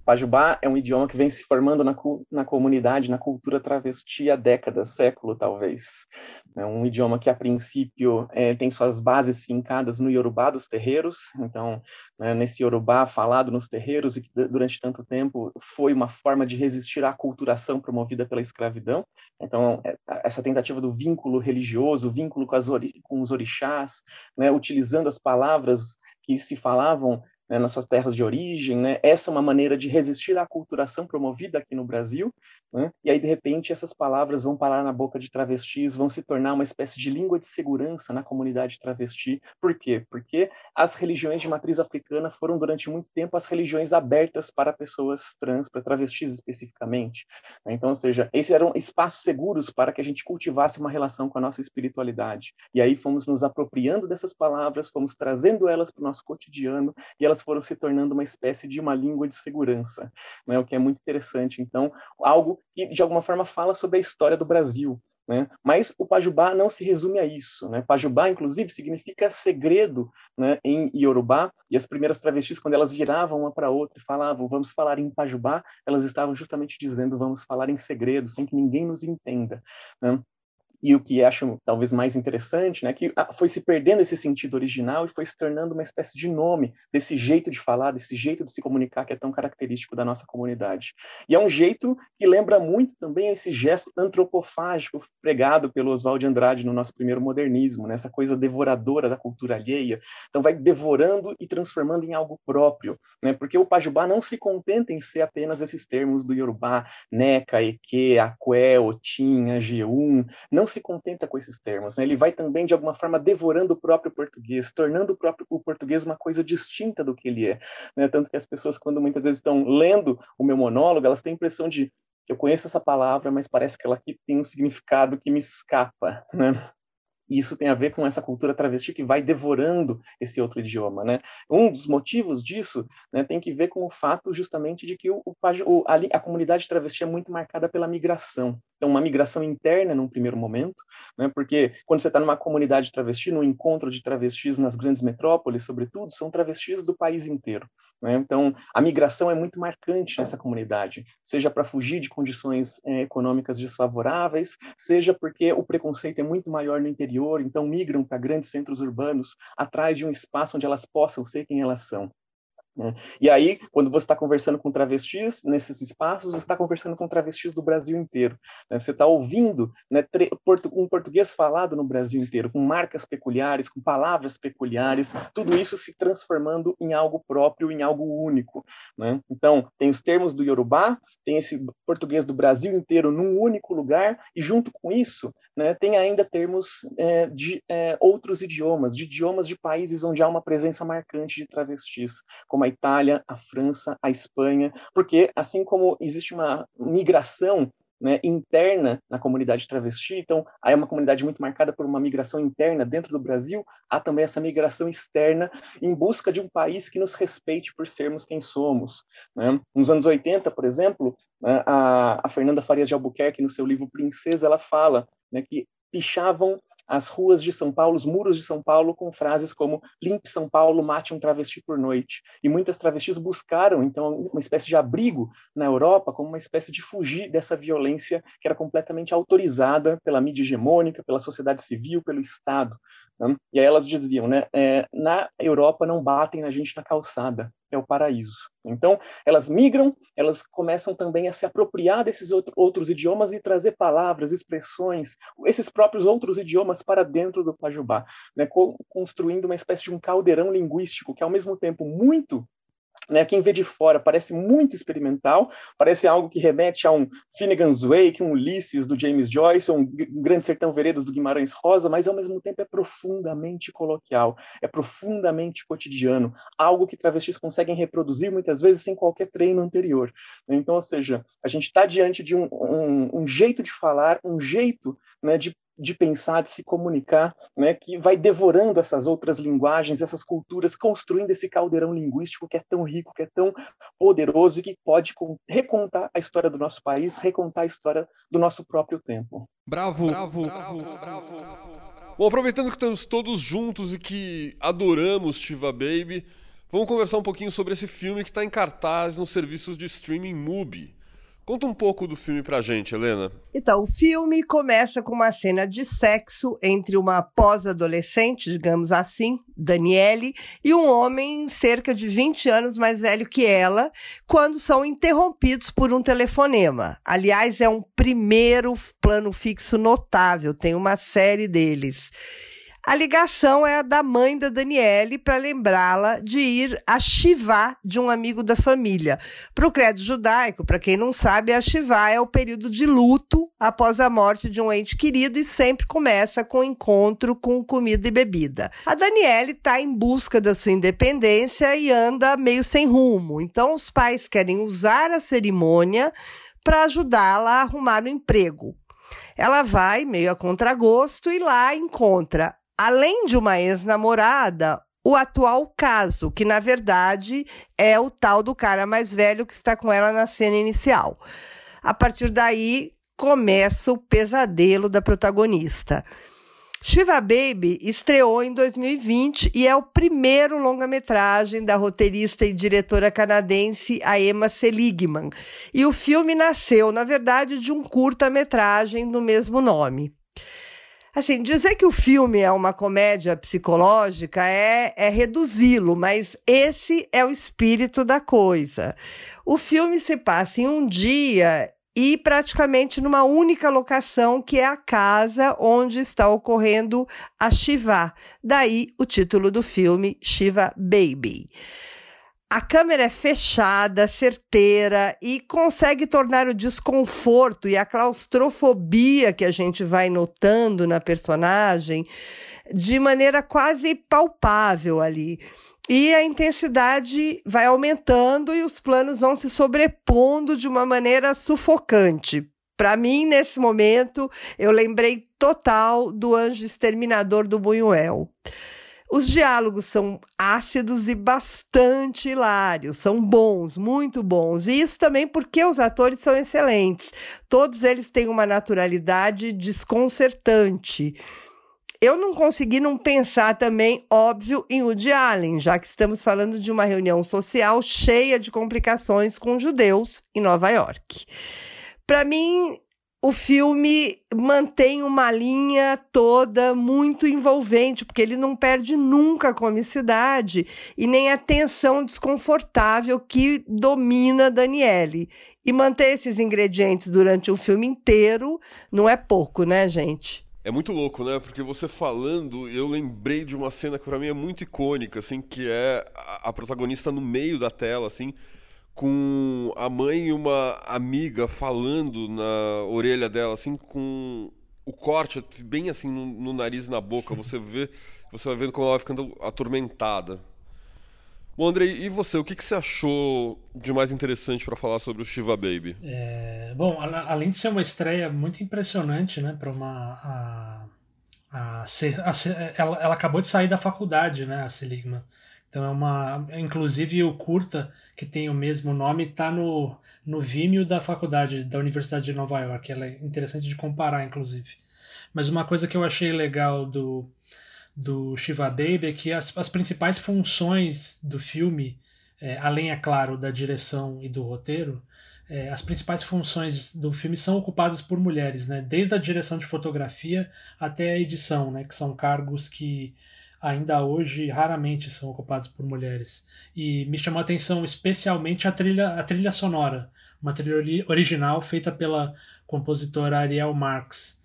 Pajubá é um idioma que vem se formando na, na comunidade, na cultura travesti há décadas, século talvez. É um idioma que, a princípio, é, tem suas bases fincadas no Yorubá dos terreiros, então, né, nesse Yorubá falado nos terreiros, e que durante tanto tempo foi uma forma de resistir à aculturação promovida pela escravidão. Então, é, essa tentativa do vínculo religioso, vínculo com, com os orixás, né, utilizando as palavras que se falavam né, nas suas terras de origem, né? Essa é uma maneira de resistir à aculturação promovida aqui no Brasil, né? E aí de repente essas palavras vão parar na boca de travestis, vão se tornar uma espécie de língua de segurança na comunidade travesti. Por quê? Porque as religiões de matriz africana foram durante muito tempo as religiões abertas para pessoas trans, para travestis especificamente. Né? Então, ou seja, esses eram espaços seguros para que a gente cultivasse uma relação com a nossa espiritualidade. E aí fomos nos apropriando dessas palavras, fomos trazendo elas para o nosso cotidiano e elas foram se tornando uma espécie de uma língua de segurança, né? o que é muito interessante. Então, algo que de alguma forma fala sobre a história do Brasil. Né? Mas o Pajubá não se resume a isso. Né? Pajubá, inclusive, significa segredo né, em Iorubá, e as primeiras travestis, quando elas viravam uma para outra e falavam, vamos falar em Pajubá, elas estavam justamente dizendo, vamos falar em segredo, sem que ninguém nos entenda. Né? E o que acho talvez mais interessante, né, que ah, foi se perdendo esse sentido original e foi se tornando uma espécie de nome desse jeito de falar, desse jeito de se comunicar que é tão característico da nossa comunidade. E é um jeito que lembra muito também esse gesto antropofágico pregado pelo Oswald Andrade no nosso primeiro modernismo, né, essa coisa devoradora da cultura alheia. Então vai devorando e transformando em algo próprio, né, porque o Pajubá não se contenta em ser apenas esses termos do Yorubá, Neca, Eke, Aqué, Otim, Ajeum, não se contenta com esses termos, né? ele vai também, de alguma forma, devorando o próprio português, tornando o próprio o português uma coisa distinta do que ele é. Né? Tanto que as pessoas, quando muitas vezes estão lendo o meu monólogo, elas têm a impressão de eu conheço essa palavra, mas parece que ela aqui tem um significado que me escapa, né? E isso tem a ver com essa cultura travesti que vai devorando esse outro idioma, né? Um dos motivos disso né, tem que ver com o fato justamente de que o, o, a, a, comunidade travesti é muito marcada pela migração. Então, uma migração interna num primeiro momento, né, porque quando você está numa comunidade travesti, num encontro de travestis nas grandes metrópoles, sobretudo, são travestis do país inteiro. Né? Então, a migração é muito marcante nessa comunidade, seja para fugir de condições é, econômicas desfavoráveis, seja porque o preconceito é muito maior no interior, então migram para grandes centros urbanos atrás de um espaço onde elas possam ser quem elas são. Né? E aí, quando você está conversando com travestis nesses espaços, você está conversando com travestis do Brasil inteiro. Né? Você está ouvindo né, um português falado no Brasil inteiro, com marcas peculiares, com palavras peculiares, tudo isso se transformando em algo próprio, em algo único. Né? Então, tem os termos do Yorubá, tem esse português do Brasil inteiro num único lugar, e junto com isso, né, tem ainda termos é, de é, outros idiomas, de idiomas de países onde há uma presença marcante de travestis, como como a Itália, a França, a Espanha, porque assim como existe uma migração né, interna na comunidade travesti, então há uma comunidade muito marcada por uma migração interna dentro do Brasil, há também essa migração externa em busca de um país que nos respeite por sermos quem somos. Né? Nos anos 80, por exemplo, né, a, a Fernanda Farias de Albuquerque, no seu livro Princesa, ela fala né, que pichavam as ruas de São Paulo, os muros de São Paulo, com frases como limpe São Paulo, mate um travesti por noite. E muitas travestis buscaram, então, uma espécie de abrigo na Europa, como uma espécie de fugir dessa violência que era completamente autorizada pela mídia hegemônica, pela sociedade civil, pelo Estado. Né? E aí elas diziam, né, é, na Europa não batem na gente na calçada, é o paraíso. Então, elas migram, elas começam também a se apropriar desses outros idiomas e trazer palavras, expressões, esses próprios outros idiomas para dentro do Pajubá, né, construindo uma espécie de um caldeirão linguístico que, ao mesmo tempo, muito né, quem vê de fora parece muito experimental, parece algo que remete a um Finnegan's Wake, um Ulisses do James Joyce, um Grande Sertão Veredas do Guimarães Rosa, mas ao mesmo tempo é profundamente coloquial, é profundamente cotidiano, algo que travestis conseguem reproduzir muitas vezes sem qualquer treino anterior. Então, ou seja, a gente está diante de um, um, um, jeito de falar, um jeito né, de de pensar, de se comunicar, né, que vai devorando essas outras linguagens, essas culturas, construindo esse caldeirão linguístico que é tão rico, que é tão poderoso e que pode recontar a história do nosso país, recontar a história do nosso próprio tempo. Bravo, bravo, bravo, bravo. Bom, aproveitando que estamos todos juntos e que adoramos Shiva Baby, vamos conversar um pouquinho sobre esse filme que está em cartaz nos serviços de streaming Mubi. Conta um pouco do filme pra gente, Helena. Então, o filme começa com uma cena de sexo entre uma pós-adolescente, digamos assim, Daniele, e um homem cerca de 20 anos mais velho que ela, quando são interrompidos por um telefonema. Aliás, é um primeiro plano fixo notável, tem uma série deles. A ligação é a da mãe da Daniele para lembrá-la de ir a Shivá de um amigo da família. Para o credo judaico, para quem não sabe, a Shivá é o período de luto após a morte de um ente querido e sempre começa com encontro com comida e bebida. A Daniele está em busca da sua independência e anda meio sem rumo. Então os pais querem usar a cerimônia para ajudá-la a arrumar um emprego. Ela vai, meio a contragosto, e lá encontra além de uma ex-namorada, o atual caso, que na verdade é o tal do cara mais velho que está com ela na cena inicial. A partir daí começa o pesadelo da protagonista. Shiva Baby estreou em 2020 e é o primeiro longa-metragem da roteirista e diretora canadense a Emma Seligman. E o filme nasceu, na verdade, de um curta-metragem do mesmo nome. Assim, dizer que o filme é uma comédia psicológica é, é reduzi-lo, mas esse é o espírito da coisa. O filme se passa em um dia e praticamente numa única locação, que é a casa onde está ocorrendo a Shiva. Daí o título do filme, Shiva Baby. A câmera é fechada, certeira e consegue tornar o desconforto e a claustrofobia que a gente vai notando na personagem de maneira quase palpável ali. E a intensidade vai aumentando e os planos vão se sobrepondo de uma maneira sufocante. Para mim, nesse momento, eu lembrei total do Anjo Exterminador do Buñuel. Os diálogos são ácidos e bastante hilários, são bons, muito bons. E isso também porque os atores são excelentes. Todos eles têm uma naturalidade desconcertante. Eu não consegui não pensar também, óbvio, em Woody Allen, já que estamos falando de uma reunião social cheia de complicações com judeus em Nova York. Para mim, o filme mantém uma linha toda muito envolvente, porque ele não perde nunca a comicidade e nem a tensão desconfortável que domina Daniele. E manter esses ingredientes durante o filme inteiro não é pouco, né, gente? É muito louco, né? Porque você falando, eu lembrei de uma cena que para mim é muito icônica, assim, que é a protagonista no meio da tela, assim, com a mãe e uma amiga falando na orelha dela, assim, com o corte bem assim no, no nariz e na boca. Você vê, você vai vendo como ela vai ficando atormentada. Bom, Andrei, e você? O que, que você achou de mais interessante para falar sobre o Shiva Baby? É, bom, a, além de ser uma estreia muito impressionante, né, para uma a, a, a, ela, ela acabou de sair da faculdade, né, a Seligman. Então é uma. Inclusive o curta, que tem o mesmo nome, está no, no Vimeo da faculdade, da Universidade de Nova York. Ela é interessante de comparar, inclusive. Mas uma coisa que eu achei legal do, do Shiva Baby é que as, as principais funções do filme, é, além, é claro, da direção e do roteiro, é, as principais funções do filme são ocupadas por mulheres, né? desde a direção de fotografia até a edição, né? que são cargos que ainda hoje raramente são ocupados por mulheres. E me chamou a atenção especialmente a trilha, a trilha sonora, uma trilha original feita pela compositora Ariel Marx.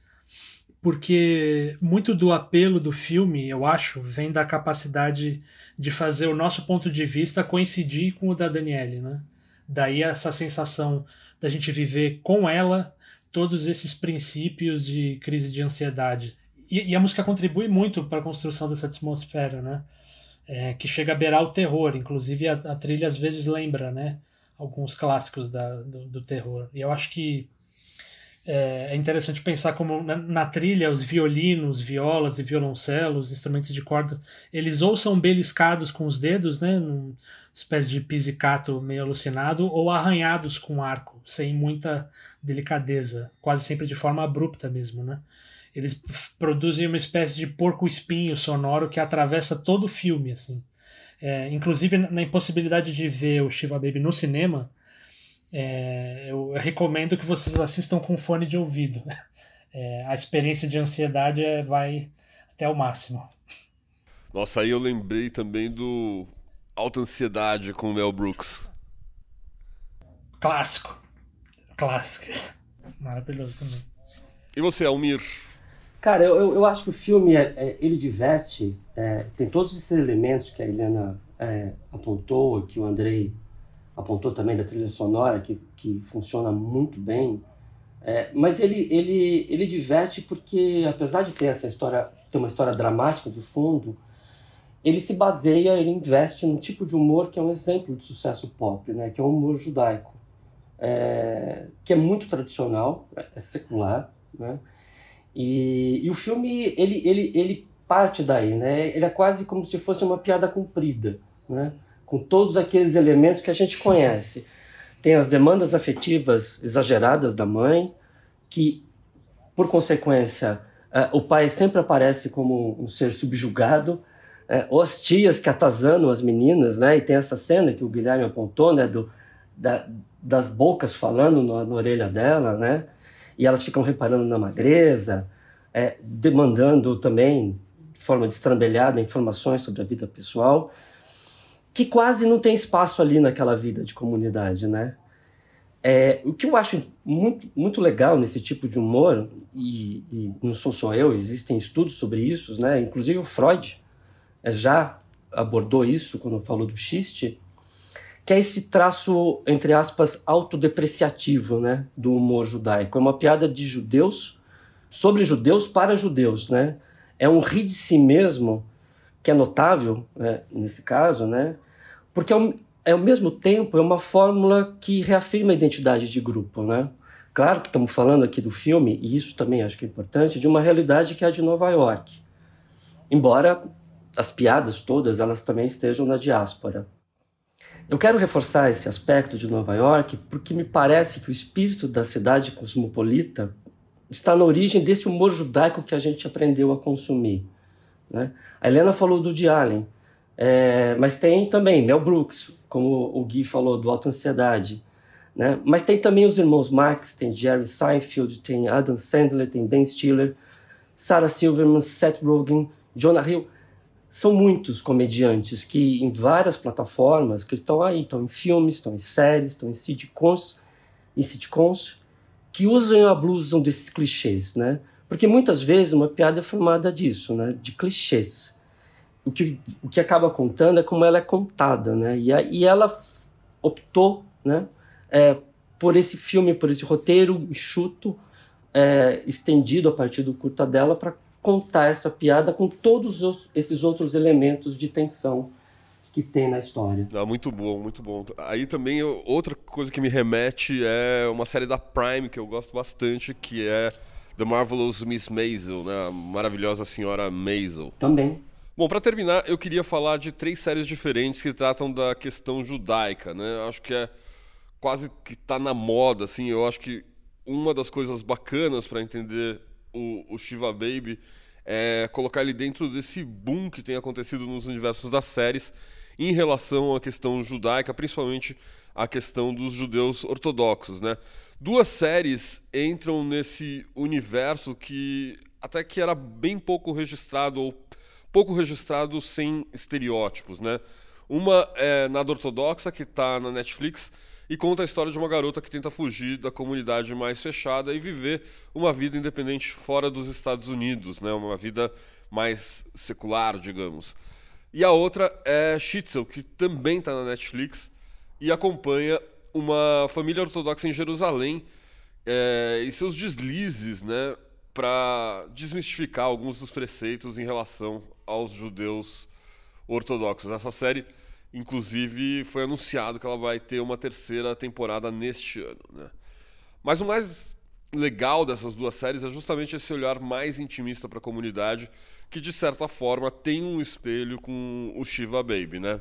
porque muito do apelo do filme, eu acho, vem da capacidade de fazer o nosso ponto de vista coincidir com o da Daniele, né? Daí essa sensação da gente viver com ela todos esses princípios de crise de ansiedade. E, e a música contribui muito para a construção dessa atmosfera, né? É, que chega a beirar o terror. Inclusive a, a, trilha às vezes lembra, né? Alguns clássicos da, do, do terror. E eu acho que é, é interessante pensar como na, na, trilha os violinos, violas e violoncelos, instrumentos de corda, eles ou são beliscados com os dedos, né? Numa espécie de pizzicato meio alucinado, ou arranhados com arco, sem muita delicadeza, quase sempre de forma abrupta mesmo, né? Eles produzem uma espécie de porco-espinho sonoro que atravessa todo o filme, assim. É, inclusive, na impossibilidade de ver o Shiva Baby no cinema, é, eu recomendo que vocês assistam com fone de ouvido. É, a experiência de ansiedade é, vai até o máximo. Nossa, aí eu lembrei também do Alta Ansiedade com o Mel Brooks. Clássico. Clássico. Maravilhoso também. E você, Almir? Cara, eu, eu acho que o filme, é, é, ele diverte, é, tem todos esses elementos que a Helena é, apontou, que o Andrei apontou também da trilha sonora, que, que funciona muito bem. É, mas ele, ele, ele diverte porque, apesar de ter essa história, ter uma história dramática de fundo, ele se baseia, ele investe num tipo de humor que é um exemplo de sucesso pop, né? que é o humor judaico, é, que é muito tradicional, é secular, né? E, e o filme, ele, ele, ele parte daí, né? Ele é quase como se fosse uma piada comprida, né? Com todos aqueles elementos que a gente conhece. Tem as demandas afetivas exageradas da mãe, que, por consequência, uh, o pai sempre aparece como um ser subjugado, uh, ou as tias que atazanam as meninas, né? E tem essa cena que o Guilherme apontou, né? Do, da, das bocas falando na, na orelha dela, né? E elas ficam reparando na magreza, é, demandando também, de forma destrambelhada, informações sobre a vida pessoal, que quase não tem espaço ali naquela vida de comunidade, né? É, o que eu acho muito, muito legal nesse tipo de humor, e, e, não sou só eu, existem estudos sobre isso, né? inclusive o Freud é, já abordou isso quando falou do xiste, que é esse traço, entre aspas, autodepreciativo né, do humor judaico. É uma piada de judeus sobre judeus para judeus. Né? É um rir de si mesmo que é notável né, nesse caso, né? porque ao, é, ao mesmo tempo é uma fórmula que reafirma a identidade de grupo. Né? Claro que estamos falando aqui do filme, e isso também acho que é importante, de uma realidade que é a de Nova York. Embora as piadas todas elas também estejam na diáspora. Eu quero reforçar esse aspecto de Nova York porque me parece que o espírito da cidade cosmopolita está na origem desse humor judaico que a gente aprendeu a consumir. Né? A Helena falou do de é, mas tem também Mel Brooks, como o Gui falou, do Alta Ansiedade. Né? Mas tem também os irmãos Marx, tem Jerry Seinfeld, tem Adam Sandler, tem Ben Stiller, Sarah Silverman, Seth Rogen, Jonah Hill são muitos comediantes que em várias plataformas que estão aí, estão em filmes, estão em séries, estão em sitcoms, em sitcoms que usam e abusam desses clichês, né? Porque muitas vezes uma piada é formada disso, né? De clichês. O que, o que acaba contando é como ela é contada, né? E, a, e ela optou, né? É, por esse filme, por esse roteiro enxuto, é, estendido a partir do curta dela para contar essa piada com todos os, esses outros elementos de tensão que tem na história. Ah, muito bom, muito bom. Aí também outra coisa que me remete é uma série da Prime que eu gosto bastante, que é The Marvelous Miss Maisel, né? A maravilhosa senhora Maisel. Também. Bom, para terminar, eu queria falar de três séries diferentes que tratam da questão judaica, né? Acho que é quase que tá na moda, assim. Eu acho que uma das coisas bacanas para entender o, o Shiva Baby é colocar ele dentro desse boom que tem acontecido nos universos das séries em relação à questão judaica, principalmente a questão dos judeus ortodoxos, né? Duas séries entram nesse universo que até que era bem pouco registrado ou pouco registrado sem estereótipos, né? Uma é nada ortodoxa que está na Netflix e conta a história de uma garota que tenta fugir da comunidade mais fechada e viver uma vida independente fora dos Estados Unidos, né? uma vida mais secular, digamos. E a outra é Schitzel, que também está na Netflix e acompanha uma família ortodoxa em Jerusalém é, e seus deslizes né, para desmistificar alguns dos preceitos em relação aos judeus ortodoxos. Essa série Inclusive, foi anunciado que ela vai ter uma terceira temporada neste ano. Né? Mas o mais legal dessas duas séries é justamente esse olhar mais intimista para a comunidade, que de certa forma tem um espelho com o Shiva Baby, né?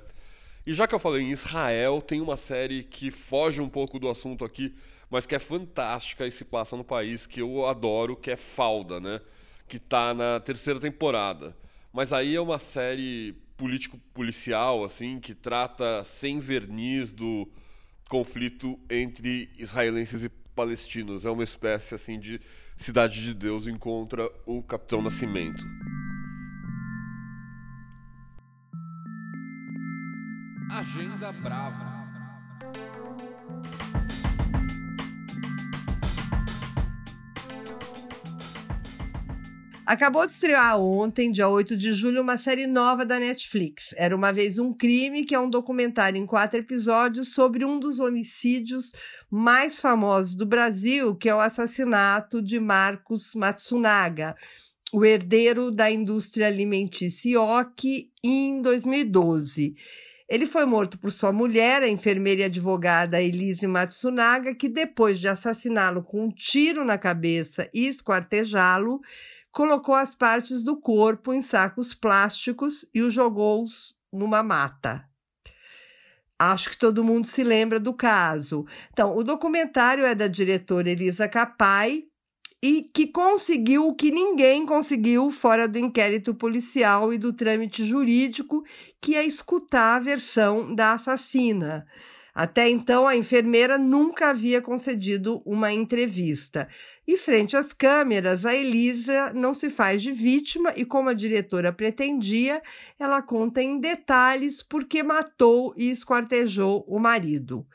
E já que eu falei em Israel, tem uma série que foge um pouco do assunto aqui, mas que é fantástica e se passa no país que eu adoro, que é Falda, né? Que está na terceira temporada. Mas aí é uma série político-policial, assim, que trata sem verniz do conflito entre israelenses e palestinos. É uma espécie, assim, de Cidade de Deus encontra o Capitão Nascimento. Agenda Brava. Acabou de estrear ontem, dia 8 de julho, uma série nova da Netflix. Era uma vez um crime, que é um documentário em quatro episódios sobre um dos homicídios mais famosos do Brasil, que é o assassinato de Marcos Matsunaga, o herdeiro da indústria alimentícia Ioki, em 2012. Ele foi morto por sua mulher, a enfermeira e advogada Elise Matsunaga, que depois de assassiná-lo com um tiro na cabeça e esquartejá-lo, colocou as partes do corpo em sacos plásticos e os jogou numa mata. Acho que todo mundo se lembra do caso. Então, o documentário é da diretora Elisa Capai e que conseguiu o que ninguém conseguiu fora do inquérito policial e do trâmite jurídico, que é escutar a versão da assassina. Até então, a enfermeira nunca havia concedido uma entrevista. E frente às câmeras, a Elisa não se faz de vítima e, como a diretora pretendia, ela conta em detalhes por que matou e esquartejou o marido.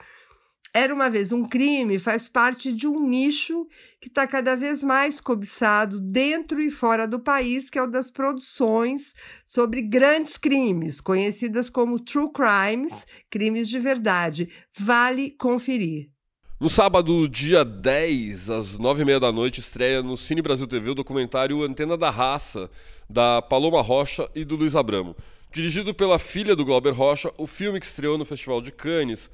Era uma vez um crime faz parte de um nicho que está cada vez mais cobiçado dentro e fora do país, que é o das produções sobre grandes crimes, conhecidas como true crimes, crimes de verdade. Vale conferir. No sábado, dia 10, às 9h30 da noite, estreia no Cine Brasil TV o documentário Antena da Raça, da Paloma Rocha e do Luiz Abramo. Dirigido pela filha do Glauber Rocha, o filme que estreou no Festival de Cannes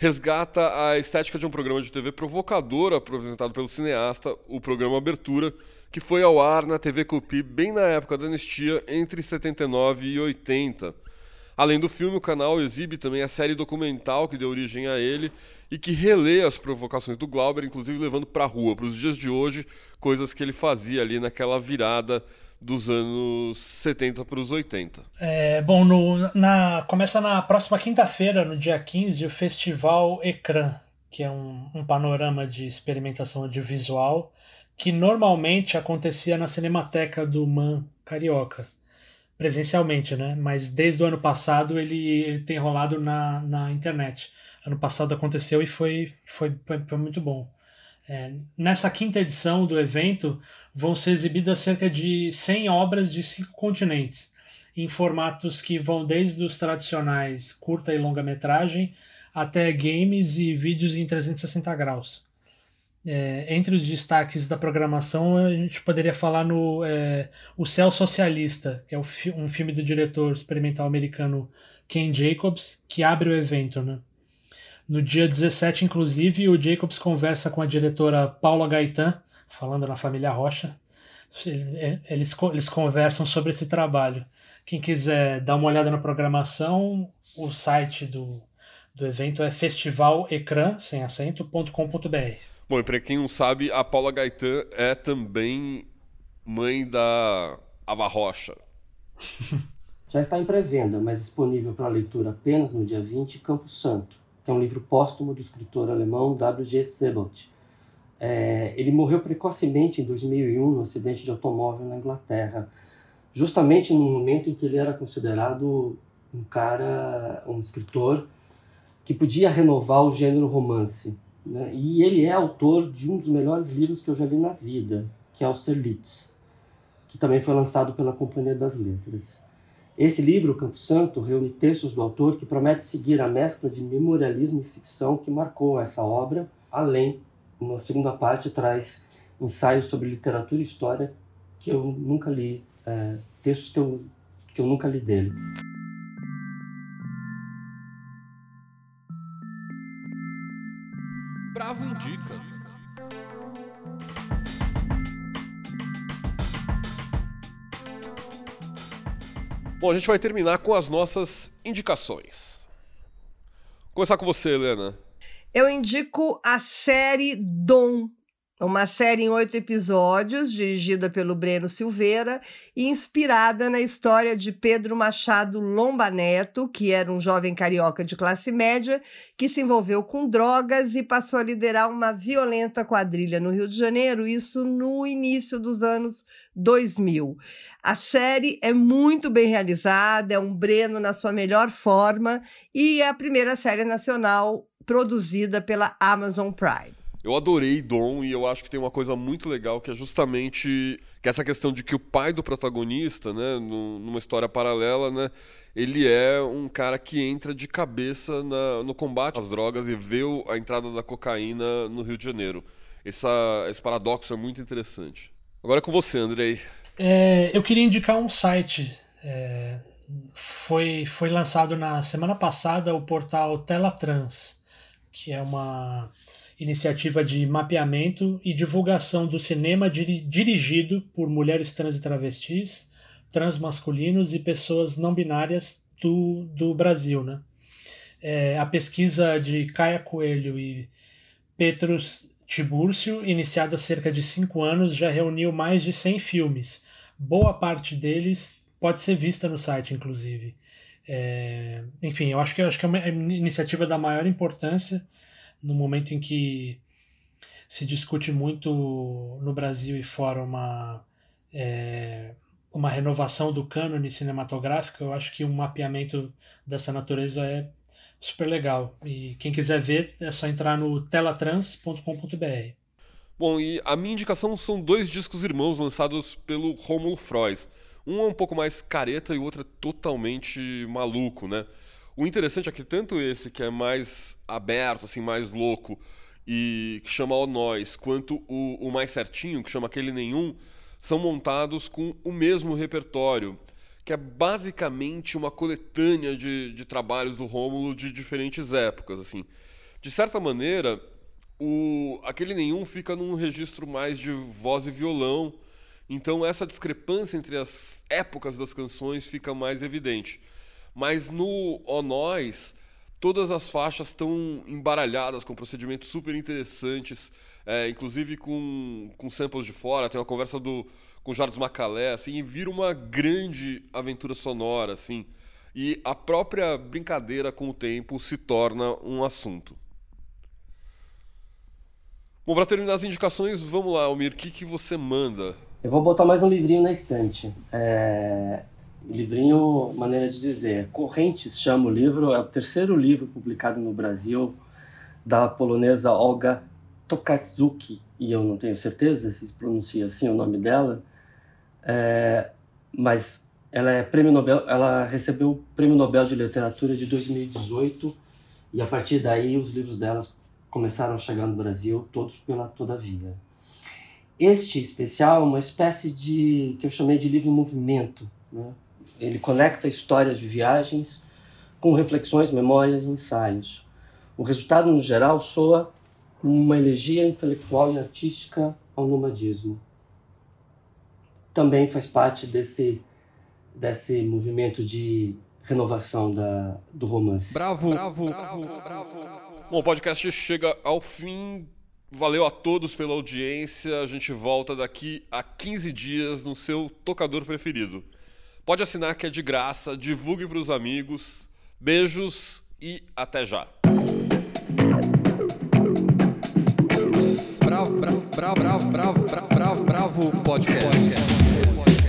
resgata a estética de um programa de TV provocador apresentado pelo cineasta, o programa Abertura, que foi ao ar na TV Cupi bem na época da anistia, entre 79 e 80. Além do filme, o canal exibe também a série documental que deu origem a ele e que relê as provocações do Glauber, inclusive levando para a rua, para os dias de hoje, coisas que ele fazia ali naquela virada dos anos 70 para os 80. É, bom, no, na, começa na próxima quinta-feira, no dia 15, o Festival Ecrã, que é um, um panorama de experimentação audiovisual que normalmente acontecia na Cinemateca do Man Carioca, presencialmente, né? Mas desde o ano passado ele, ele tem rolado na, na internet. Ano passado aconteceu e foi, foi, foi, foi muito bom. É, nessa quinta edição do evento, vão ser exibidas cerca de 100 obras de cinco continentes, em formatos que vão desde os tradicionais curta e longa-metragem até games e vídeos em 360 graus. É, entre os destaques da programação, a gente poderia falar no é, O Céu Socialista, que é um filme do diretor experimental americano Ken Jacobs, que abre o evento. Né? No dia 17, inclusive, o Jacobs conversa com a diretora Paula Gaetan, falando na família Rocha. Eles, eles conversam sobre esse trabalho. Quem quiser dar uma olhada na programação, o site do, do evento é festivalecrã, sem acento.com.br. Bom, e para quem não sabe, a Paula Gaetan é também mãe da Ava Rocha. Já está em pré-venda, mas disponível para leitura apenas no dia 20, Campo Santo, que é um livro póstumo do escritor alemão W.G. Sebald é, ele morreu precocemente em 2001 no acidente de automóvel na Inglaterra, justamente no momento em que ele era considerado um cara, um escritor que podia renovar o gênero romance. Né? E ele é autor de um dos melhores livros que eu já li na vida, que é Austerlitz, que também foi lançado pela Companhia das Letras. Esse livro, Campo Santo, reúne textos do autor que promete seguir a mescla de memorialismo e ficção que marcou essa obra, além, uma segunda parte, traz ensaios sobre literatura e história que eu nunca li, é, textos que eu, que eu nunca li dele. Bravo indica. Bom, a gente vai terminar com as nossas indicações. Vou começar com você, Helena. Eu indico a série Dom, uma série em oito episódios, dirigida pelo Breno Silveira e inspirada na história de Pedro Machado Lomba Neto, que era um jovem carioca de classe média que se envolveu com drogas e passou a liderar uma violenta quadrilha no Rio de Janeiro, isso no início dos anos 2000. A série é muito bem realizada, é um Breno na sua melhor forma e é a primeira série nacional produzida pela Amazon Prime. Eu adorei Dom e eu acho que tem uma coisa muito legal que é justamente que essa questão de que o pai do protagonista, né, numa história paralela, né, ele é um cara que entra de cabeça na, no combate às drogas e vê a entrada da cocaína no Rio de Janeiro. Essa, esse paradoxo é muito interessante. Agora é com você, Andrei. É, eu queria indicar um site. É, foi, foi lançado na semana passada o portal Telatrans, que é uma iniciativa de mapeamento e divulgação do cinema dirigido por mulheres trans e travestis, transmasculinos e pessoas não binárias do, do Brasil. Né? É, a pesquisa de Caia Coelho e Petrus Tibúrcio, iniciada há cerca de cinco anos, já reuniu mais de 100 filmes. Boa parte deles pode ser vista no site, inclusive. É, enfim, eu acho que, eu acho que é uma iniciativa da maior importância no momento em que se discute muito no Brasil e fora uma, é, uma renovação do cânone cinematográfico, eu acho que um mapeamento dessa natureza é super legal. E quem quiser ver é só entrar no telatrans.com.br. Bom, e a minha indicação são dois discos irmãos lançados pelo Romulo Frois. Um é um pouco mais careta e o outro é totalmente maluco, né? O interessante é que tanto esse que é mais aberto, assim, mais louco e que chama O Nós, quanto o, o mais certinho, que chama Aquele Nenhum, são montados com o mesmo repertório, que é basicamente uma coletânea de, de trabalhos do Rômulo de diferentes épocas, assim. De certa maneira, o Aquele Nenhum fica num registro mais de voz e violão, então essa discrepância entre as épocas das canções fica mais evidente. Mas no O Nós, todas as faixas estão embaralhadas com procedimentos super interessantes, é, inclusive com, com samples de fora. Tem uma conversa do, com Jardim Macalé, assim, e vira uma grande aventura sonora, assim. E a própria brincadeira com o tempo se torna um assunto. Bom, para terminar as indicações, vamos lá, Almir, o que, que você manda? Eu vou botar mais um livrinho na estante. É... Livrinho, maneira de dizer, Correntes chama o livro, é o terceiro livro publicado no Brasil da polonesa Olga Tokarczuk, e eu não tenho certeza se pronuncia assim o nome dela, é, mas ela é prêmio Nobel, ela recebeu o Prêmio Nobel de Literatura de 2018 e a partir daí os livros delas começaram a chegar no Brasil, todos pela Todavia. Este especial é uma espécie de que eu chamei de livro em movimento, né? Ele conecta histórias de viagens com reflexões, memórias e ensaios. O resultado, no geral, soa como uma elegia intelectual e artística ao nomadismo. Também faz parte desse, desse movimento de renovação da, do romance. Bravo, bravo, bravo, bravo. Bom, o podcast chega ao fim. Valeu a todos pela audiência. A gente volta daqui a 15 dias no seu tocador preferido. Pode assinar que é de graça, divulgue para os amigos. Beijos e até já. Bravo, bravo, bravo, bravo, bravo, bravo, bravo, podcast.